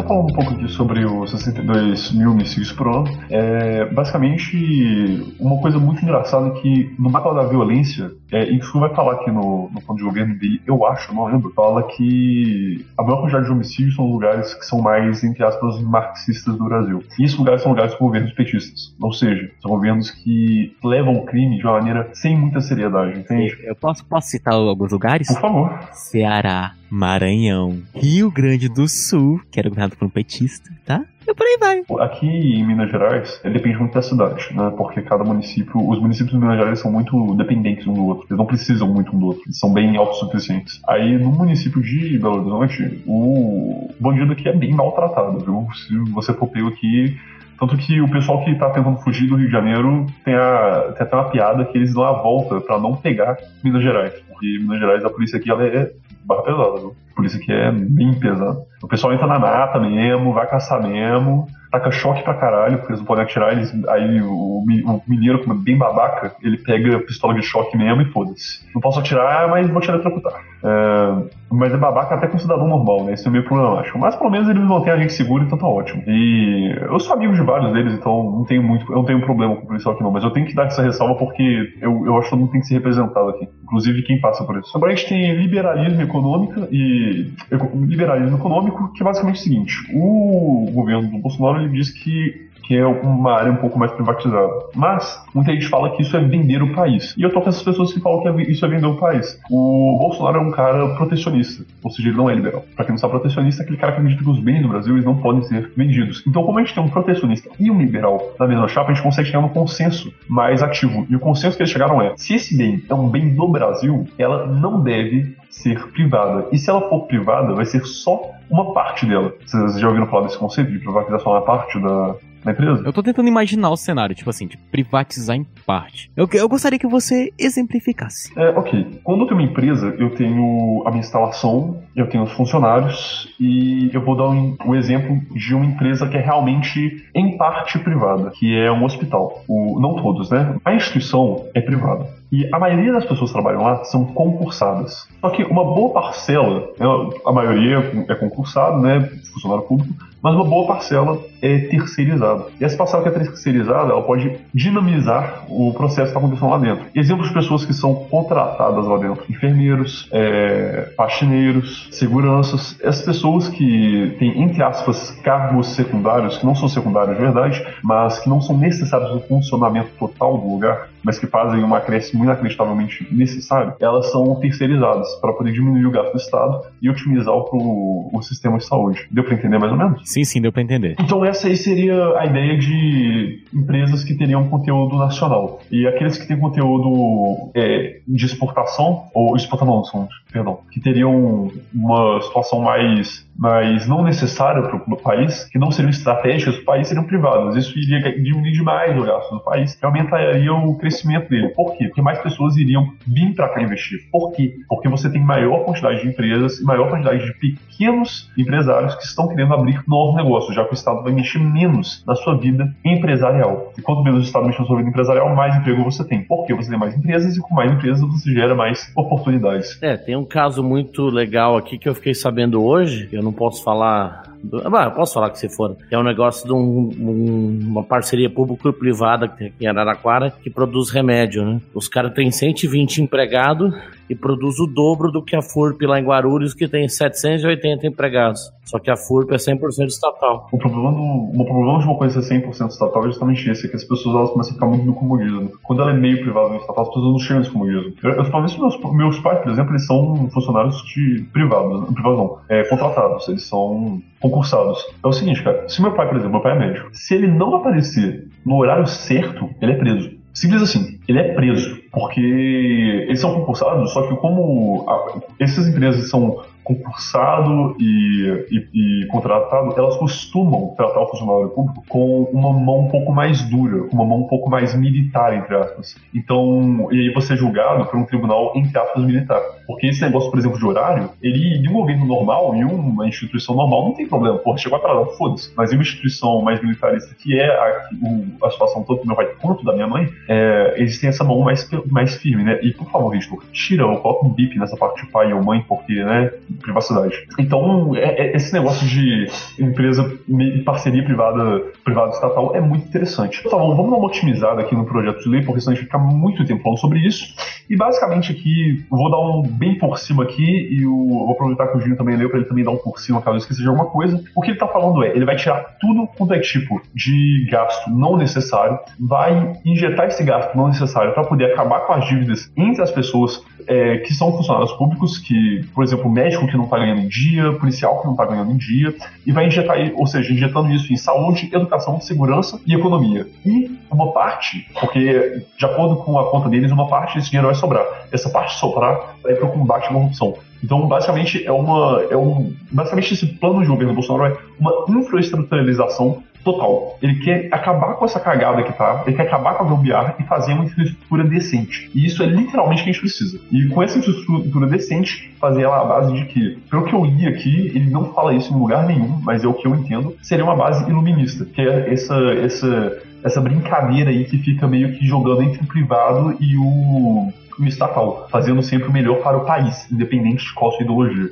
Falando um pouco aqui sobre os 62 mil por ano, é, basicamente, uma coisa muito engraçada é que no mapa da violência, é, isso vai falar aqui no, no plano de governo dele, eu acho, não lembro, fala que a maior quantidade de homicídios são lugares que são mais, entre aspas, marxistas do Brasil. E esses lugares são lugares com governos petistas, ou seja, são governos que levam o crime de uma maneira sem muita seriedade, entende? Eu posso, posso citar alguns lugares? Por favor. Ceará, Maranhão, Rio Grande do Sul, que era governado por um petista, tá? E por aí vai. Aqui em Minas Gerais, depende muito da cidade, né? Porque cada município, os municípios de Minas Gerais são muito dependentes um do outro. Eles não precisam muito um do outro. Eles são bem autossuficientes. Aí no município de Belo Horizonte, o bandido aqui é bem maltratado, viu? Se você for pego aqui, tanto que o pessoal que tá tentando fugir do Rio de Janeiro tem, a, tem até uma piada que eles dão a volta para não pegar Minas Gerais. Porque Minas Gerais, a polícia aqui, ela é barra pesada, viu? A polícia aqui é bem pesada. O pessoal entra na mata mesmo, vai caçar mesmo, taca choque pra caralho, porque eles não podem atirar, eles, aí o, o mineiro, como é bem babaca, ele pega a pistola de choque mesmo e foda-se. Não posso atirar, mas vou te eletrocutar. É, mas é babaca até com um cidadão normal, né? Isso é meio problemático. Mas pelo menos eles mantêm a gente seguro, então tá ótimo. E eu sou amigo de vários deles, então não tenho muito, eu não tenho problema com o policial aqui não, mas eu tenho que dar essa ressalva porque eu, eu acho que todo mundo tem que ser representado aqui. Inclusive quem passa por isso. Agora a gente tem liberalismo econômico e liberalismo econômico, que é basicamente o seguinte: o governo do Bolsonaro ele diz que que é uma área um pouco mais privatizada. Mas muita gente fala que isso é vender o país. E eu tô com essas pessoas que falam que isso é vender o país. O Bolsonaro é um cara protecionista, ou seja, ele não é liberal. Pra quem não sabe, protecionista é aquele cara que acredita que os bens do Brasil eles não podem ser vendidos. Então, como a gente tem um protecionista e um liberal na mesma chapa, a gente consegue chegar num consenso mais ativo. E o consenso que eles chegaram é: se esse bem é um bem do Brasil, ela não deve ser privada. E se ela for privada, vai ser só uma parte dela. Vocês já ouviram falar desse conceito de privatizar só uma parte da, empresa? Eu tô tentando imaginar o cenário, tipo assim, de privatizar em parte. Eu, eu gostaria que você exemplificasse. É, ok. Quando eu tenho uma empresa, eu tenho a minha instalação, eu tenho os funcionários e eu vou dar um, um exemplo de uma empresa que é realmente em parte privada, que é um hospital. O, não todos, né? A instituição é privada. E a maioria das pessoas que trabalham lá são concursadas. Só que uma boa parcela, né, a maioria é concursado, né, funcionário público, mas uma boa parcela é terceirizada. E essa parcela que é terceirizada, ela pode dinamizar o processo que está acontecendo lá dentro. Exemplos de pessoas que são contratadas lá dentro: enfermeiros, é, faxineiros, seguranças. Essas pessoas que têm, entre aspas, cargos secundários, que não são secundários de verdade, mas que não são necessários no funcionamento total do lugar, mas que fazem uma acréscimo inacreditavelmente necessário, elas são terceirizadas para poder diminuir o gasto do Estado e otimizar o, o sistema de saúde. Deu para entender mais ou menos? Sim, sim, deu para entender. Então essa aí seria a ideia de empresas que teriam conteúdo nacional. E aqueles que têm conteúdo é, de exportação, ou exportação, não, perdão, que teriam uma situação mais, mais não necessária para o país, que não seriam estratégicas o país, seriam privadas. Isso iria diminuir demais o gasto do país e aumentaria o crescimento dele. Por quê? Porque mais pessoas iriam vir para cá investir. Por quê? Porque você tem maior quantidade de empresas e maior quantidade de pequenos empresários que estão querendo abrir novos negócios, já que o Estado vai mexer menos na sua vida empresarial. E quanto menos o Estado mexe na sua vida empresarial, mais emprego você tem. Porque você tem mais empresas e com mais empresas você gera mais oportunidades. É, tem um caso muito legal aqui que eu fiquei sabendo hoje, eu não posso falar. Ah, eu posso falar que se for. É um negócio de um, um, uma parceria público-privada que tem aqui em Araraquara que produz remédio, né? Os caras têm 120 empregados e produz o dobro do que a FURP lá em Guarulhos, que tem 780 empregados. Só que a FURP é 100% estatal. O problema, do, o problema de uma coisa ser 100% estatal é justamente esse, é que as pessoas elas começam a ficar muito no comodismo. Quando ela é meio privada e estatal, as pessoas não chegam nesse comodismo. Eu, eu falo isso meus, meus pais, por exemplo, eles são funcionários de privados, privados não, é, contratados. Eles são concursados. É o seguinte, cara, se meu pai, por exemplo, meu pai é médico, se ele não aparecer no horário certo, ele é preso. Simples assim, ele é preso, porque eles são concursados, só que como a, essas empresas são concursado e, e, e, contratado, elas costumam tratar o funcionário público com uma mão um pouco mais dura, com uma mão um pouco mais militar, entre aspas. Então, e aí você é julgado por um tribunal, entre aspas, militar. Porque esse negócio, por exemplo, de horário, ele, de um governo normal e uma instituição normal, não tem problema. Porra, chegou a parada, foda-se. Mas em uma instituição mais militarista, que é a, o, a situação tanto do meu pai quanto da minha mãe, é, eles têm essa mão mais, mais firme, né? E, por favor, Victor, tira coloca um bip nessa parte de pai ou mãe, porque, né, privacidade. Então, é, é, esse negócio de empresa em parceria privada, privada estatal é muito interessante. Tá bom, vamos dar uma otimizada aqui no projeto de lei, porque senão a gente fica muito tempo falando sobre isso. E basicamente aqui, vou dar um bem por cima aqui, e o, vou aproveitar que o Gino também leu para ele também dar um por cima caso eu esqueça de alguma coisa. O que ele tá falando é, ele vai tirar tudo quanto é tipo de gasto não necessário, vai injetar esse gasto não necessário para poder acabar com as dívidas entre as pessoas é, que são funcionários públicos, que, por exemplo, médico que não está ganhando em dia, policial que não está ganhando em dia, e vai injetar, ou seja, injetando isso em saúde, educação, segurança e economia. E uma parte, porque de acordo com a conta deles, uma parte desse dinheiro vai sobrar. Essa parte sobrar vai para o combate à corrupção. Então, basicamente, é uma. É um, basicamente, esse plano de governo Bolsonaro é uma infraestruturalização total. Ele quer acabar com essa cagada que tá, ele quer acabar com a gambiarra e fazer uma infraestrutura decente. E isso é literalmente o que a gente precisa. E com essa infraestrutura decente, fazer ela a base de que, pelo que eu li aqui, ele não fala isso em lugar nenhum, mas é o que eu entendo, seria uma base iluminista, que é essa, essa, essa brincadeira aí que fica meio que jogando entre o privado e o, o estatal, fazendo sempre o melhor para o país, independente de qual sua ideologia.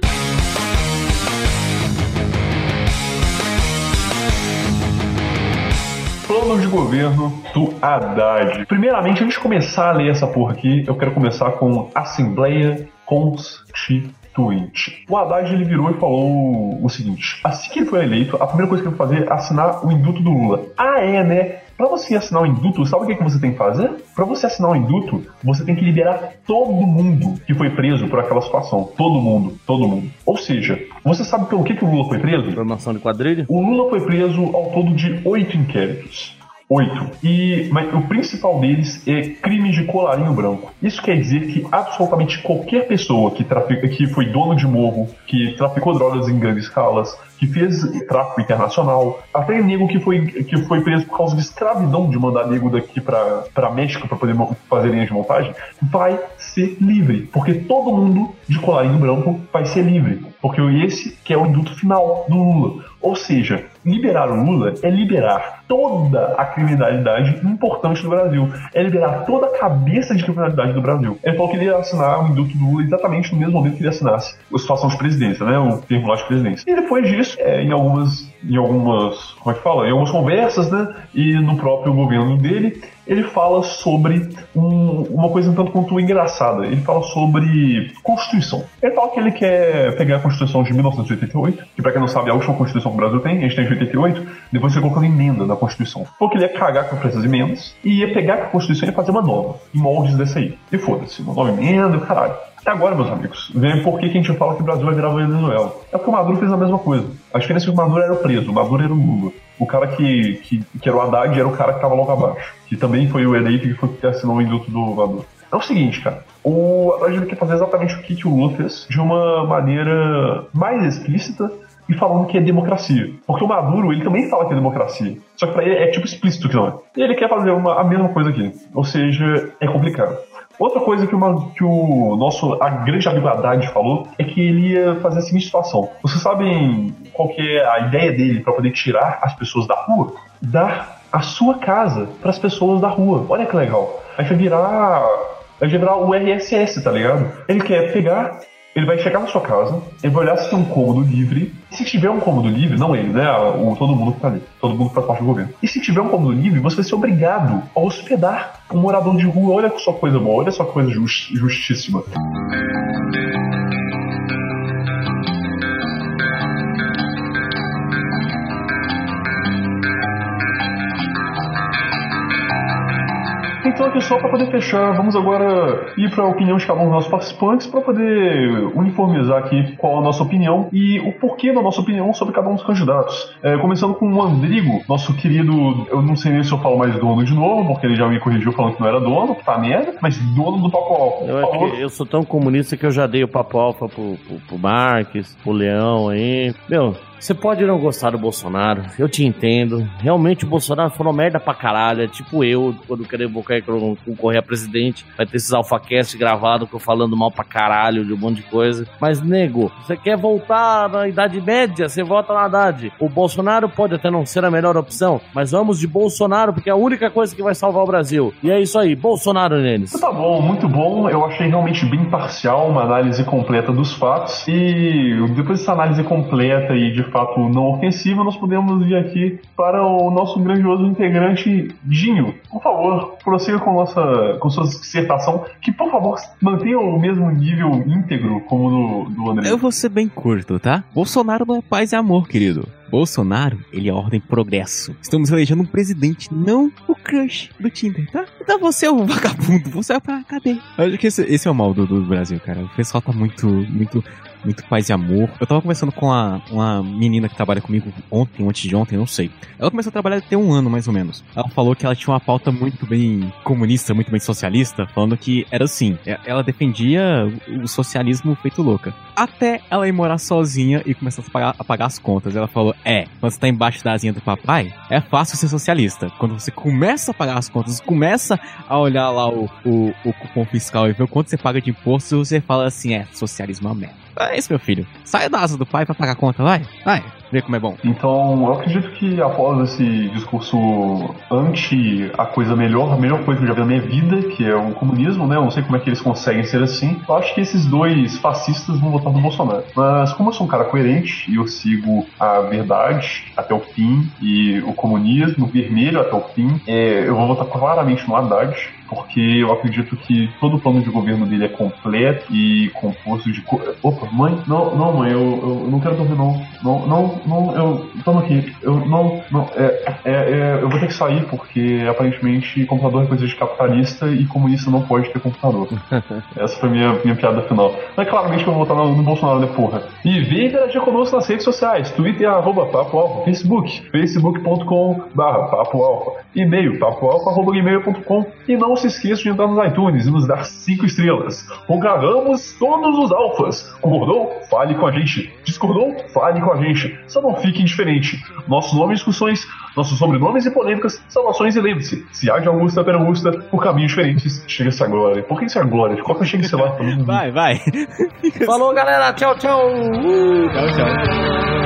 Plano de governo do Haddad. Primeiramente, antes de começar a ler essa porra aqui, eu quero começar com Assembleia Constituinte. O Haddad ele virou e falou o seguinte: assim que ele foi eleito, a primeira coisa que ele vai fazer é assinar o induto do Lula. Ah, é, né? Para você assinar o induto, sabe o que, que você tem que fazer? Para você assinar o induto, você tem que liberar todo mundo que foi preso por aquela situação. Todo mundo, todo mundo. Ou seja, você sabe pelo que, que o Lula foi preso? Formação de quadrilha? O Lula foi preso ao todo de oito inquéritos. Oito. E mas o principal deles é crime de colarinho branco. Isso quer dizer que absolutamente qualquer pessoa que, trafica, que foi dono de morro, que traficou drogas em grandes escalas, que fez tráfico internacional, até nego que foi, que foi preso por causa de escravidão de mandar nego daqui para México para poder fazer linhas de montagem, vai ser livre. Porque todo mundo de colarinho branco vai ser livre. Porque esse que é o induto final do Lula. Ou seja, liberar o Lula é liberar toda a criminalidade importante do Brasil. É liberar toda a cabeça de criminalidade do Brasil. Ele falou que ele ia assinar o induto do Lula exatamente no mesmo momento que ele assinasse a situação de presidência, né? O termo lá de presidência. E depois disso, é, em algumas, em algumas, como é que fala? Em algumas conversas, né? E no próprio governo dele, ele fala sobre um, uma coisa tanto quanto engraçada. Ele fala sobre Constituição. Ele fala que ele quer pegar a Constituição de 1988, que pra quem não sabe é a última Constituição que o Brasil tem, a gente tem de 88, depois ele colocando emenda na Constituição. Porque ele ia cagar com essas emendas e ia pegar a Constituição e fazer uma nova, em moldes dessa aí. E foda-se, uma nova emenda, caralho. E agora, meus amigos, vem por que a gente fala que o Brasil vai virar Venezuela. É porque o Maduro fez a mesma coisa. A diferença é que o Maduro era o preso, o Maduro era o Lula. O cara que, que, que era o Haddad era o cara que tava logo abaixo. Que também foi o eleito que foi que assinou o induto do Maduro. É o seguinte, cara. O Haddad quer fazer exatamente o que, que o Lula fez de uma maneira mais explícita e falando que é democracia. Porque o Maduro, ele também fala que é democracia. Só que pra ele é tipo explícito que não é. E ele quer fazer uma, a mesma coisa aqui. Ou seja, é complicado. Outra coisa que, uma, que o nosso a grande amigo Haddad falou é que ele ia fazer a seguinte situação. Vocês sabem qual que é a ideia dele para poder tirar as pessoas da rua? Dar a sua casa para as pessoas da rua. Olha que legal. Aí vai virar vai virar o RSS, tá ligado? Ele quer pegar ele vai chegar na sua casa, ele vai olhar se tem um cômodo livre. E se tiver um cômodo livre, não ele, né? O, todo mundo que tá ali. Todo mundo que faz parte do governo. E se tiver um cômodo livre, você vai ser obrigado a hospedar um morador de rua. Olha só coisa boa, olha só coisa just, justíssima. Então, aqui só para poder fechar, vamos agora ir para a opinião de cada um dos nossos participantes para poder uniformizar aqui qual a nossa opinião e o porquê da nossa opinião sobre cada um dos candidatos. É, começando com o Andrigo, nosso querido, eu não sei nem se eu falo mais dono de novo, porque ele já me corrigiu falando que não era dono, que tá merda, mas dono do Papo Alfa. Eu, eu sou tão comunista que eu já dei o Papo Alfa pro, pro, pro Marques, pro Leão aí. Meu, você pode não gostar do Bolsonaro, eu te entendo. Realmente o Bolsonaro falou merda pra caralho. É tipo eu, quando querer concorrer a presidente, vai ter esses alfacast gravados que eu falando mal pra caralho de um monte de coisa. Mas, nego, você quer voltar na Idade Média? Você volta na Idade. O Bolsonaro pode até não ser a melhor opção, mas vamos de Bolsonaro, porque é a única coisa que vai salvar o Brasil. E é isso aí, Bolsonaro neles. Tá bom, muito bom. Eu achei realmente bem parcial uma análise completa dos fatos. E depois dessa análise completa e de fato não ofensiva, nós podemos ir aqui para o nosso grandioso integrante Dinho. Por favor, prossiga com, nossa, com sua dissertação, que por favor mantenha o mesmo nível íntegro como do, do André. Eu vou ser bem curto, tá? Bolsonaro não é paz e amor, querido. Bolsonaro, ele é ordem progresso. Estamos elegendo um presidente, não o crush do Tinder, tá? Então você é o vagabundo, você é pra cadeia. Acho que esse, esse é o mal do, do Brasil, cara. O pessoal tá muito, muito muito paz e amor. Eu tava conversando com uma, uma menina que trabalha comigo ontem, antes de ontem, não sei. Ela começou a trabalhar tem um ano, mais ou menos. Ela falou que ela tinha uma pauta muito bem comunista, muito bem socialista, falando que era assim, é, ela defendia o socialismo feito louca. Até ela ir morar sozinha e começar a pagar, a pagar as contas. Ela falou, é, quando você tá embaixo da asinha do papai, é fácil ser socialista. Quando você começa a pagar as contas, começa a olhar lá o, o, o cupom fiscal e ver o quanto você paga de imposto, você fala assim, é, socialismo é uma merda. É isso, meu filho. Sai da asa do pai pra pagar a conta, vai. Vai, vê como é bom. Então, eu acredito que após esse discurso anti a coisa melhor, a melhor coisa que eu já vi na minha vida, que é o comunismo, né? Eu não sei como é que eles conseguem ser assim. Eu acho que esses dois fascistas vão votar no Bolsonaro. Mas como eu sou um cara coerente e eu sigo a verdade até o fim e o comunismo vermelho até o fim, é, eu vou votar claramente no Haddad porque eu acredito que todo o plano de governo dele é completo e composto de. Opa, mãe? Não, não, mãe, eu, eu não quero dormir, não. Não, não, não, eu. Toma aqui. Eu não, não. É, é, é, eu vou ter que sair porque aparentemente computador é coisa de capitalista e comunista não pode ter computador. [LAUGHS] Essa foi a minha, minha piada final. Mas claramente que eu vou votar no, no Bolsonaro, né, porra? E vem interagir conosco nas redes sociais: Twitter, arroba Papo Alfa, Facebook, facebook.com barra Papo Alfa, e-mail, papoalfa, arroba gmail.com e não não se esqueça de entrar nos iTunes e nos dar 5 estrelas. Congaramos todos os alfas. Concordou? Fale com a gente. Discordou? Fale com a gente. Só não fique indiferente. Nossos nomes e discussões, nossos sobrenomes e polêmicas, salvações e lembre-se, se há de Augusta para Augusta, por caminhos diferentes, chega-se a glória. Por que isso é a glória? Qual que chega-se lá? Vai, vai. Falou, galera. Tchau, tchau. Uh. Tchau, tchau.